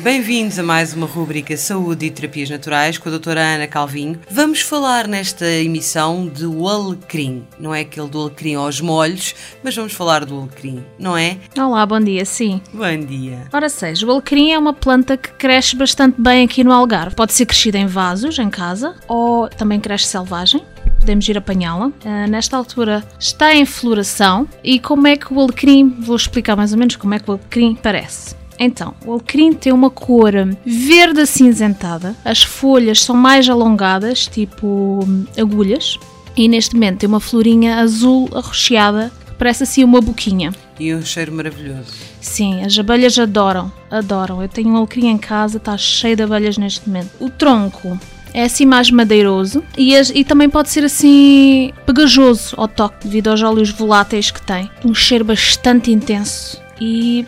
Bem-vindos a mais uma rúbrica Saúde e Terapias Naturais com a doutora Ana Calvinho. Vamos falar nesta emissão de o alecrim. Não é aquele do alecrim aos molhos, mas vamos falar do alecrim, não é? Olá, bom dia, sim. Bom dia. Ora seja, o alecrim é uma planta que cresce bastante bem aqui no Algarve. Pode ser crescida em vasos, em casa, ou também cresce selvagem podemos ir apanhá-la. Uh, nesta altura está em floração e como é que o alecrim, vou explicar mais ou menos como é que o alecrim parece. Então, o alecrim tem uma cor verde acinzentada, as folhas são mais alongadas, tipo hum, agulhas, e neste momento tem uma florinha azul arroxeada que parece assim uma boquinha. E um cheiro maravilhoso. Sim, as abelhas adoram, adoram. Eu tenho um alecrim em casa, está cheio de abelhas neste momento. O tronco é assim mais madeiroso e, e, também pode ser assim pegajoso ao toque devido aos óleos voláteis que tem. Um cheiro bastante intenso e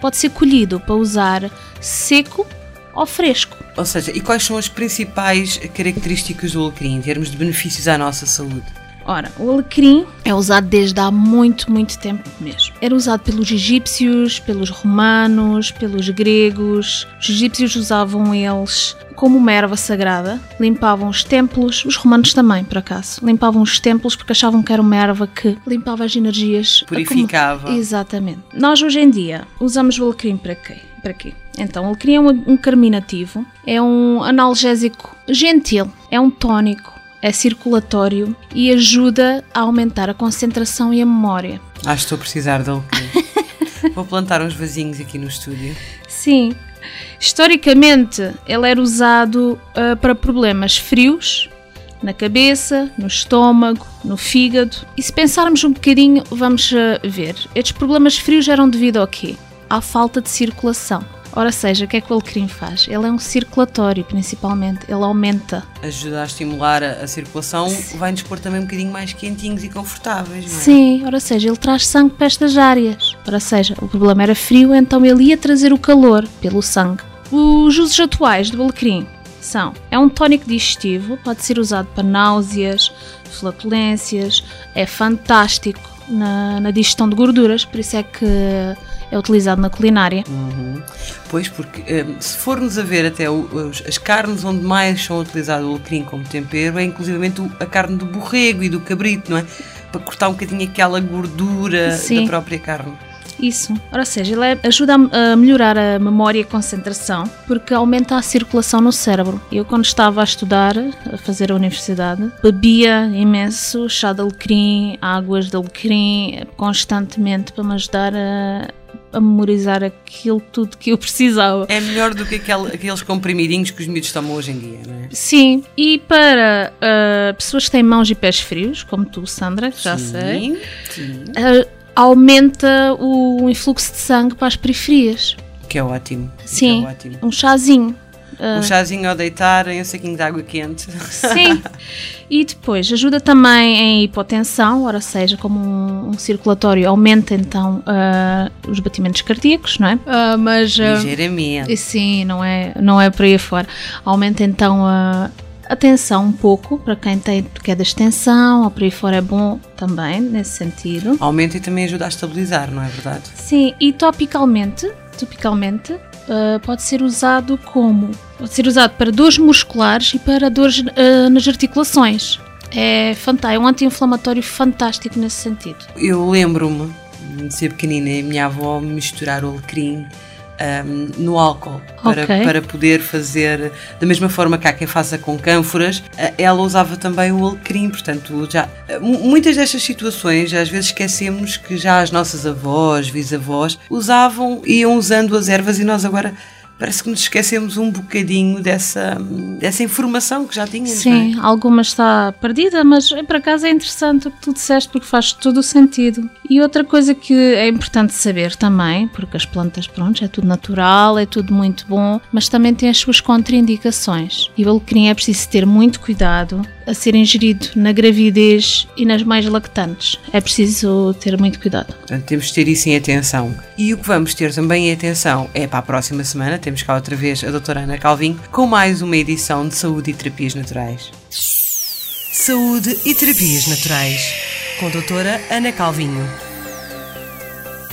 pode ser colhido para usar seco ou fresco. Ou seja, e quais são as principais características do alecrim em termos de benefícios à nossa saúde? Ora, o alecrim é usado desde há muito, muito tempo mesmo. Era usado pelos egípcios, pelos romanos, pelos gregos. Os egípcios usavam eles como uma erva sagrada, limpavam os templos, os romanos também, por acaso, limpavam os templos porque achavam que era uma erva que limpava as energias. Purificava. Exatamente. Nós hoje em dia usamos o alecrim para quê? Para quê? Então, o alecrim é um, um carminativo, é um analgésico gentil, é um tónico, é circulatório e ajuda a aumentar a concentração e a memória. Acho que estou a precisar de alecrim. Vou plantar uns vasinhos aqui no estúdio. Sim, Historicamente, ele era usado uh, para problemas frios, na cabeça, no estômago, no fígado. E se pensarmos um bocadinho, vamos uh, ver. Estes problemas frios eram devido ao quê? À falta de circulação. Ora seja, o que é que o alecrim faz? Ele é um circulatório, principalmente. Ele aumenta. Ajuda a estimular a, a circulação, vai-nos pôr também um bocadinho mais quentinhos e confortáveis, não é? Sim, ora seja, ele traz sangue para estas áreas. Ora seja, o problema era frio, então ele ia trazer o calor pelo sangue. Os usos atuais do alecrim são: é um tónico digestivo, pode ser usado para náuseas, flatulências, é fantástico na, na digestão de gorduras, por isso é que é utilizado na culinária. Uhum. Pois, porque eh, se formos a ver até os, as carnes onde mais são utilizado o alecrim como tempero, é inclusivamente a carne do borrego e do cabrito, não é? Para cortar um bocadinho aquela gordura Sim. da própria carne. Isso. Ora seja, ele é, ajuda a melhorar a memória e a concentração porque aumenta a circulação no cérebro. Eu, quando estava a estudar, a fazer a universidade, bebia imenso chá de alecrim, águas de alecrim, constantemente para me ajudar a a memorizar aquilo tudo que eu precisava. É melhor do que aquele, aqueles comprimidinhos que os miúdos tomam hoje em dia, não é? Sim, e para uh, pessoas que têm mãos e pés frios, como tu, Sandra, já sim, sei, sim. Uh, aumenta o influxo de sangue para as periferias. Que é ótimo. Sim, é ótimo. um chazinho. Um chazinho ao deitar em um saquinho de água quente. Sim. E depois ajuda também em hipotensão, ora seja, como um, um circulatório aumenta então uh, os batimentos cardíacos, não é? Uh, mas uh, ligeiramente. Sim, não é, não é por aí fora. Aumenta então a atenção um pouco para quem tem queda de extensão ou por aí fora é bom também nesse sentido. Aumenta e também ajuda a estabilizar, não é verdade? Sim, e topicalmente, topicalmente uh, pode ser usado como pode ser usado para dores musculares e para dores uh, nas articulações. É fantástico, é um anti-inflamatório fantástico nesse sentido. Eu lembro-me de ser pequenina e minha avó misturar o alecrim um, no álcool para, okay. para poder fazer da mesma forma que há quem faça com cânforas, ela usava também o alecrim, portanto já muitas destas situações às vezes esquecemos que já as nossas avós, bisavós usavam, iam usando as ervas e nós agora parece que nos esquecemos um bocadinho dessa, dessa informação que já tínhamos. Sim, é? alguma está perdida, mas para casa é interessante o que tu disseste porque faz todo o sentido. E outra coisa que é importante saber também, porque as plantas, pronto, é tudo natural, é tudo muito bom, mas também tem as suas contraindicações. E o alecrim é preciso ter muito cuidado a ser ingerido na gravidez e nas mais lactantes. É preciso ter muito cuidado. Portanto, temos de ter isso em atenção. E o que vamos ter também em atenção é para a próxima semana, temos cá outra vez a doutora Ana Calvin com mais uma edição de Saúde e Terapias Naturais. Saúde e Terapias Naturais, com a doutora Ana Calvinho.